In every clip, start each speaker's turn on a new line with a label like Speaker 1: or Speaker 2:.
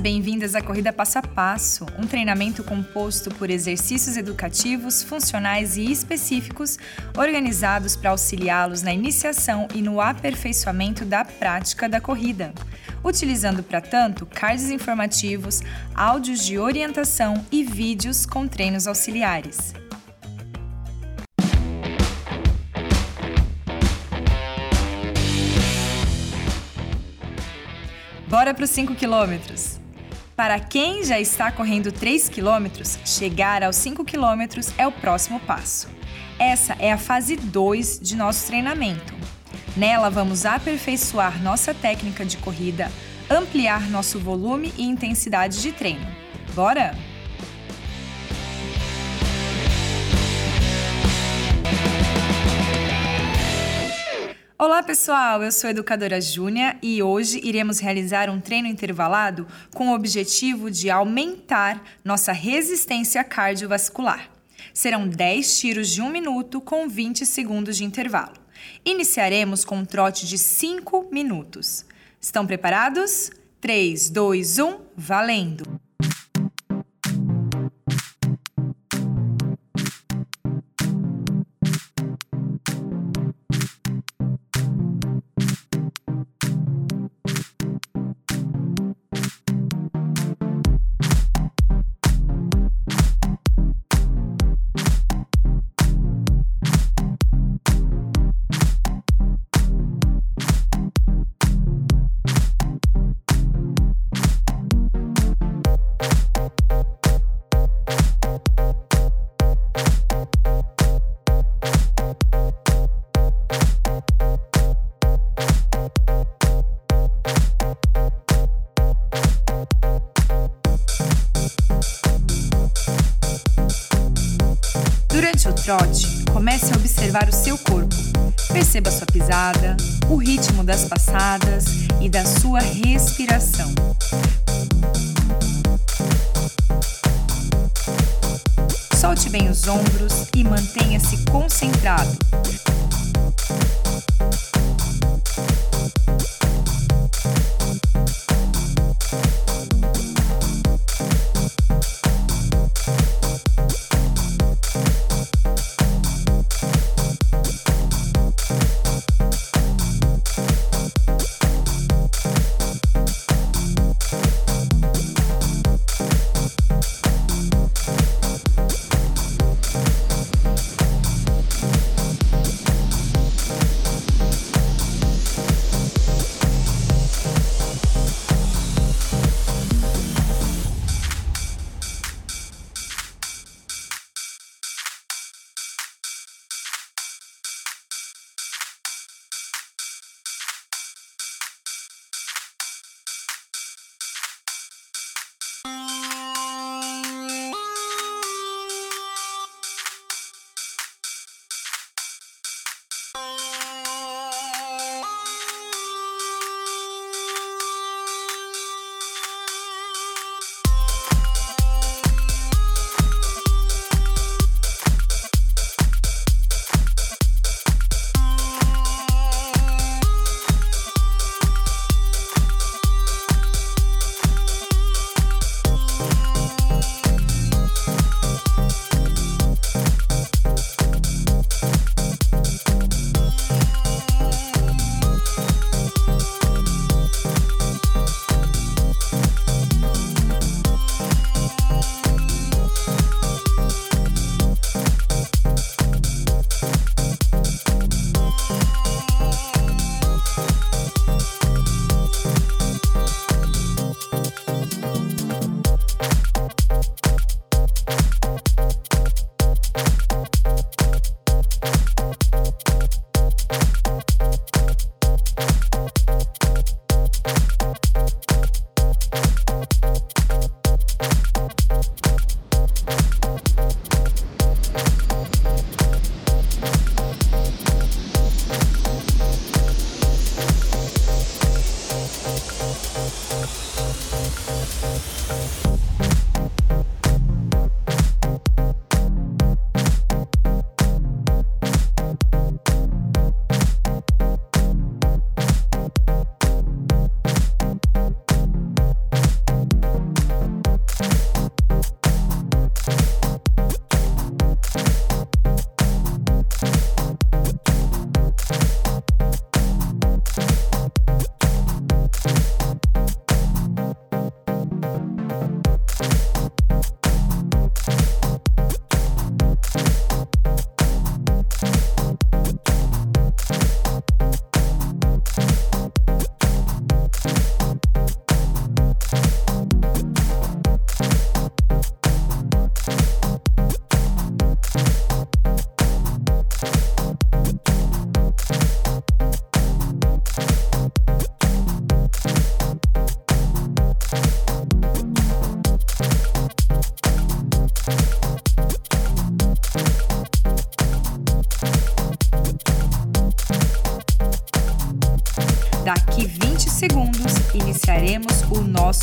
Speaker 1: E bem-vindas à Corrida Passo a Passo, um treinamento composto por exercícios educativos, funcionais e específicos, organizados para auxiliá-los na iniciação e no aperfeiçoamento da prática da corrida, utilizando para tanto cards informativos, áudios de orientação e vídeos com treinos auxiliares. Bora para os 5 quilômetros! Para quem já está correndo 3 quilômetros, chegar aos 5 quilômetros é o próximo passo. Essa é a fase 2 de nosso treinamento. Nela, vamos aperfeiçoar nossa técnica de corrida, ampliar nosso volume e intensidade de treino. Bora? Olá pessoal, eu sou a educadora Júnia e hoje iremos realizar um treino intervalado com o objetivo de aumentar nossa resistência cardiovascular. Serão 10 tiros de 1 minuto com 20 segundos de intervalo. Iniciaremos com um trote de 5 minutos. Estão preparados? 3, 2, 1, valendo! Durante o trote, comece a observar o seu corpo. Perceba sua pisada, o ritmo das passadas e da sua respiração. Solte bem os ombros e mantenha-se concentrado.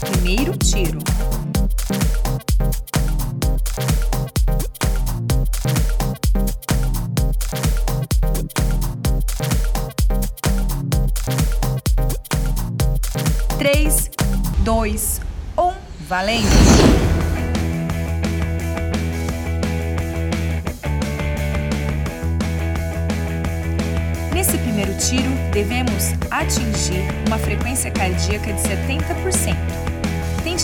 Speaker 1: Primeiro tiro. Três, dois, um, valendo! Nesse primeiro tiro, devemos atingir uma frequência cardíaca de 70%.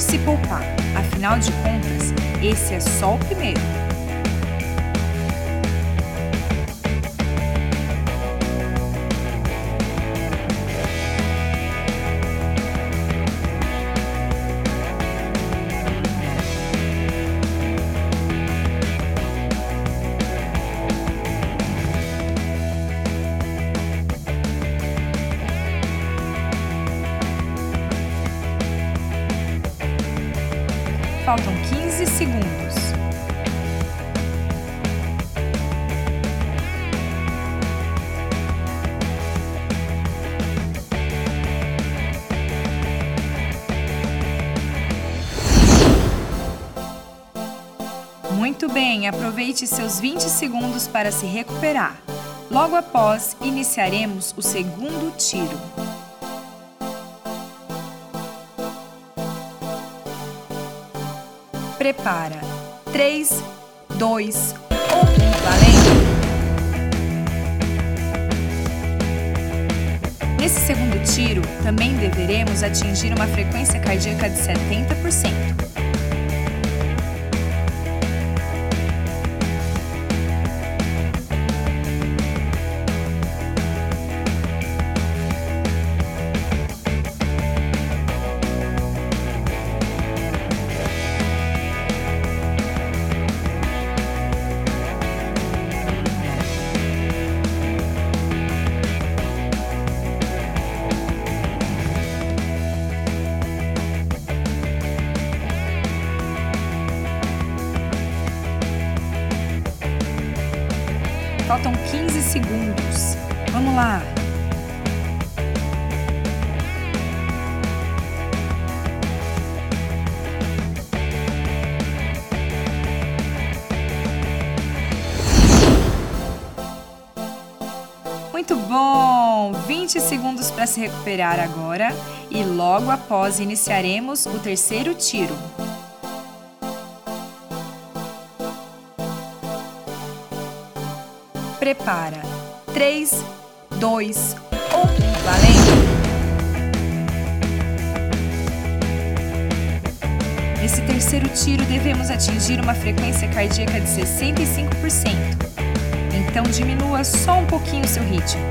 Speaker 1: Se poupar, afinal de contas, esse é só o primeiro. Aproveite seus 20 segundos para se recuperar. Logo após, iniciaremos o segundo tiro. Prepara. 3, 2, 1, valendo! Nesse segundo tiro, também deveremos atingir uma frequência cardíaca de 70%. Faltam 15 segundos. Vamos lá. Muito bom! 20 segundos para se recuperar agora e logo após iniciaremos o terceiro tiro. Prepara. 3, 2, 1, valendo! Nesse terceiro tiro, devemos atingir uma frequência cardíaca de 65%. Então, diminua só um pouquinho seu ritmo.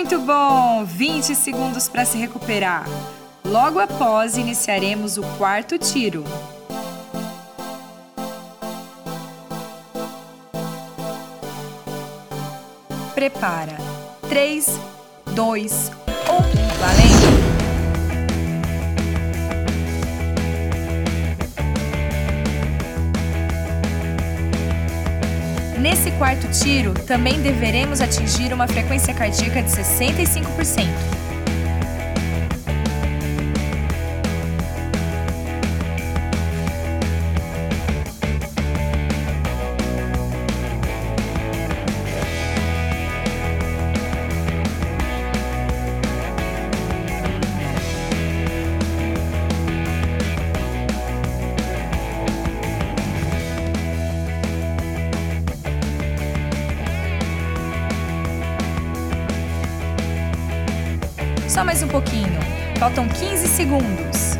Speaker 1: Muito bom! 20 segundos para se recuperar. Logo após, iniciaremos o quarto tiro. Prepara. 3, 2, 1, valendo! Nesse quarto tiro, também deveremos atingir uma frequência cardíaca de 65%. Pouquinho. Faltam 15 segundos.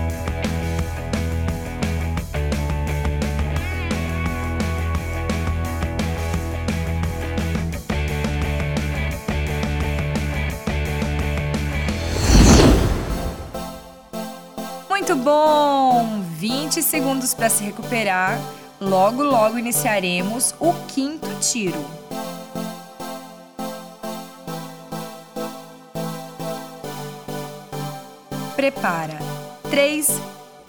Speaker 1: Muito bom! 20 segundos para se recuperar. Logo, logo iniciaremos o quinto tiro. Prepara. 3,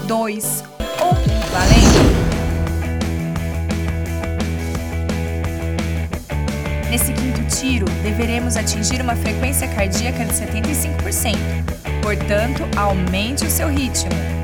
Speaker 1: 2, 1, valendo! Nesse quinto tiro, deveremos atingir uma frequência cardíaca de 75%. Portanto, aumente o seu ritmo.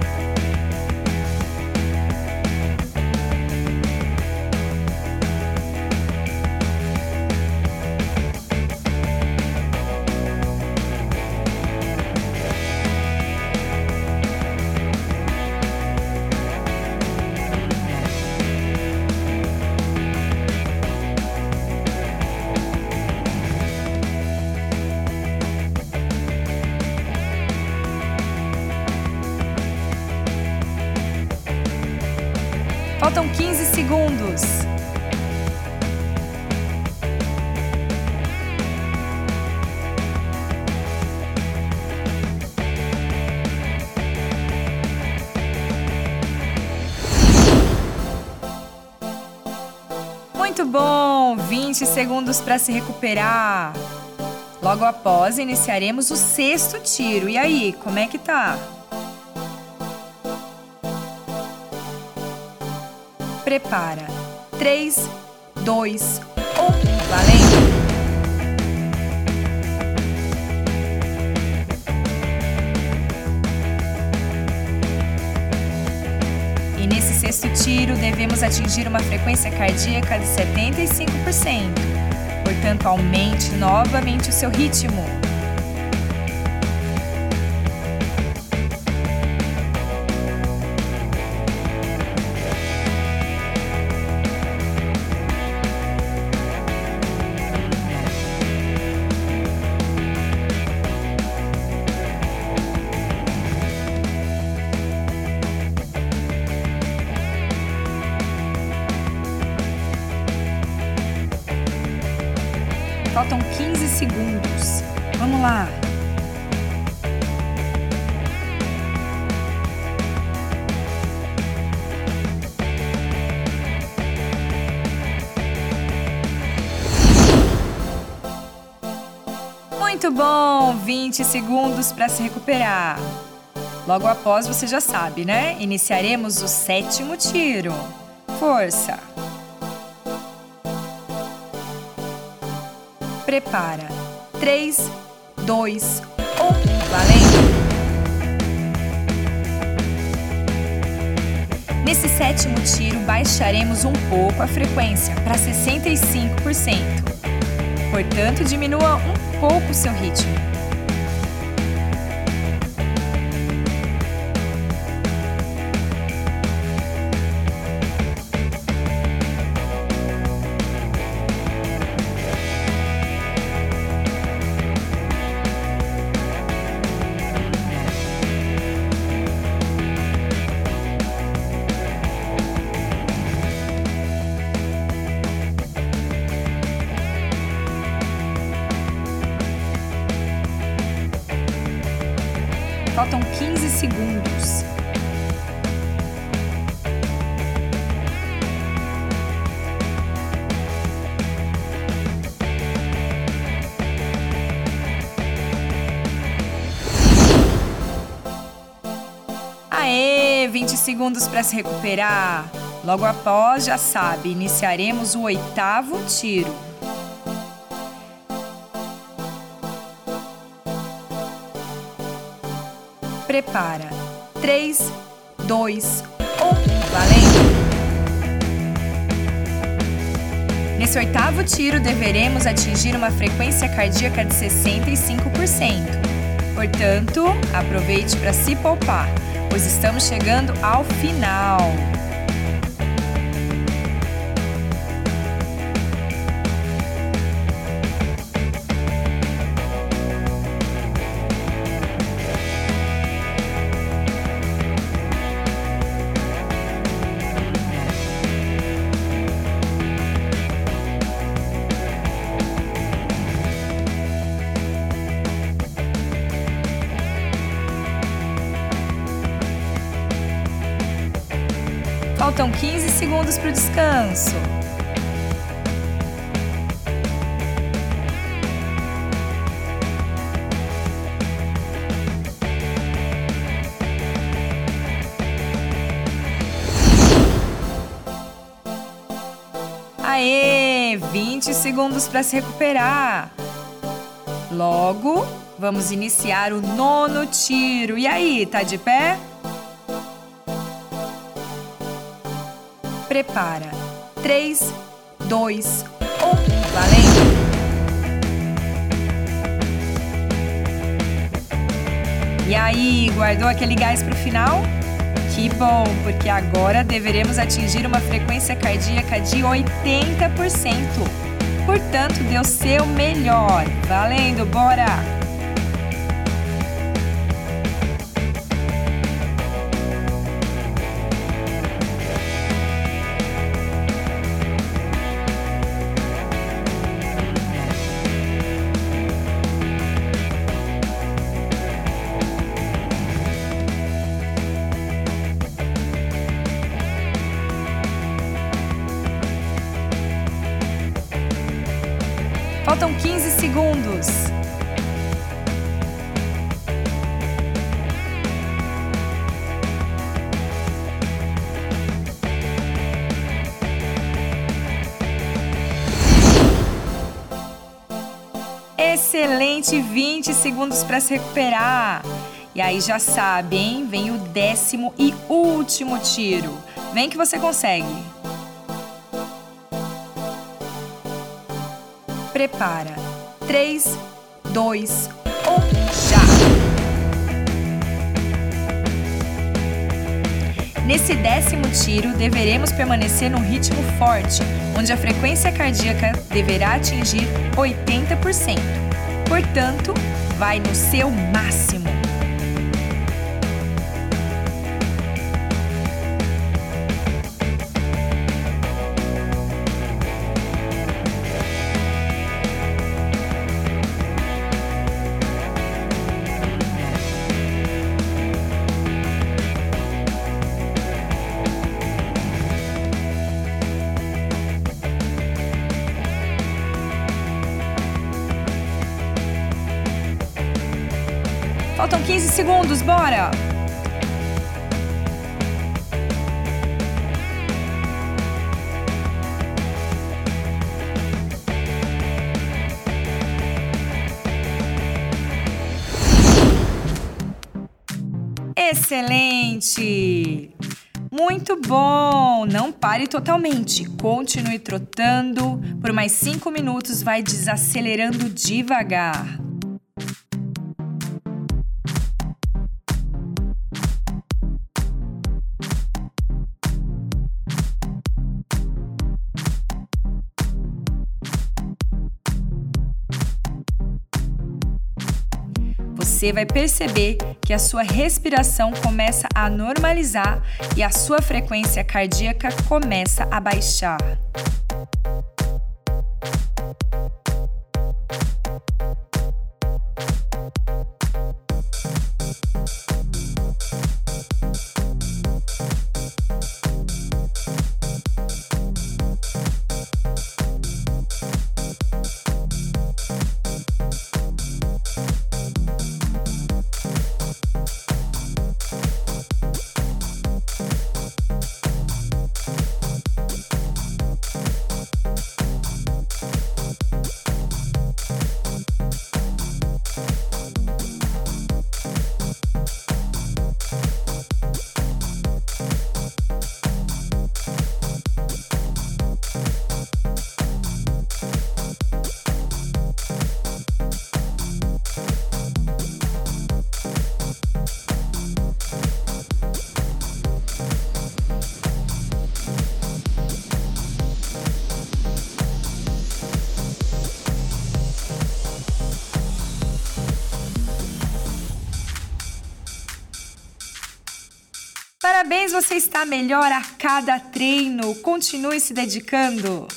Speaker 1: Faltam 15 segundos. Muito bom! 20 segundos para se recuperar. Logo após, iniciaremos o sexto tiro. E aí, como é que tá? Prepara. 3, 2, 1, valendo! E nesse sexto tiro, devemos atingir uma frequência cardíaca de 75%. Portanto, aumente novamente o seu ritmo. Muito bom! 20 segundos para se recuperar. Logo após, você já sabe, né? Iniciaremos o sétimo tiro. Força! Prepara. 3, 2, 1, valendo! Nesse sétimo tiro, baixaremos um pouco a frequência para 65%. Portanto, diminua um pouco o seu ritmo. Segundos para se recuperar. Logo após, já sabe, iniciaremos o oitavo tiro. Prepara. 3, 2, 1, valendo! Nesse oitavo tiro, deveremos atingir uma frequência cardíaca de 65%. Portanto, aproveite para se poupar, pois estamos chegando ao final. Faltam 15 segundos para o descanso. Aê! 20 segundos para se recuperar. Logo, vamos iniciar o nono tiro. E aí, tá de pé? Prepara. 3, 2, 1. Valendo! E aí, guardou aquele gás para o final? Que bom, porque agora deveremos atingir uma frequência cardíaca de 80%. Portanto, o seu melhor. Valendo, bora! Segundos. Excelente, 20 segundos para se recuperar. E aí já sabe, hein? Vem o décimo e último tiro. Vem que você consegue. prepara. 3, 2, 1, já! Nesse décimo tiro, deveremos permanecer num ritmo forte, onde a frequência cardíaca deverá atingir 80%. Portanto, vai no seu máximo. Segundos, bora! Excelente! Muito bom! Não pare totalmente. Continue trotando. Por mais 5 minutos, vai desacelerando devagar. Você vai perceber que a sua respiração começa a normalizar e a sua frequência cardíaca começa a baixar. Parabéns, você está melhor a cada treino. Continue se dedicando.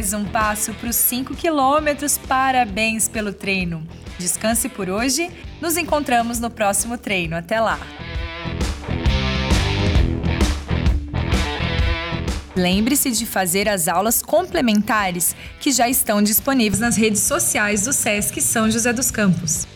Speaker 1: Mais um passo para os 5 quilômetros. Parabéns pelo treino. Descanse por hoje. Nos encontramos no próximo treino. Até lá. Lembre-se de fazer as aulas complementares que já estão disponíveis nas redes sociais do SESC São José dos Campos.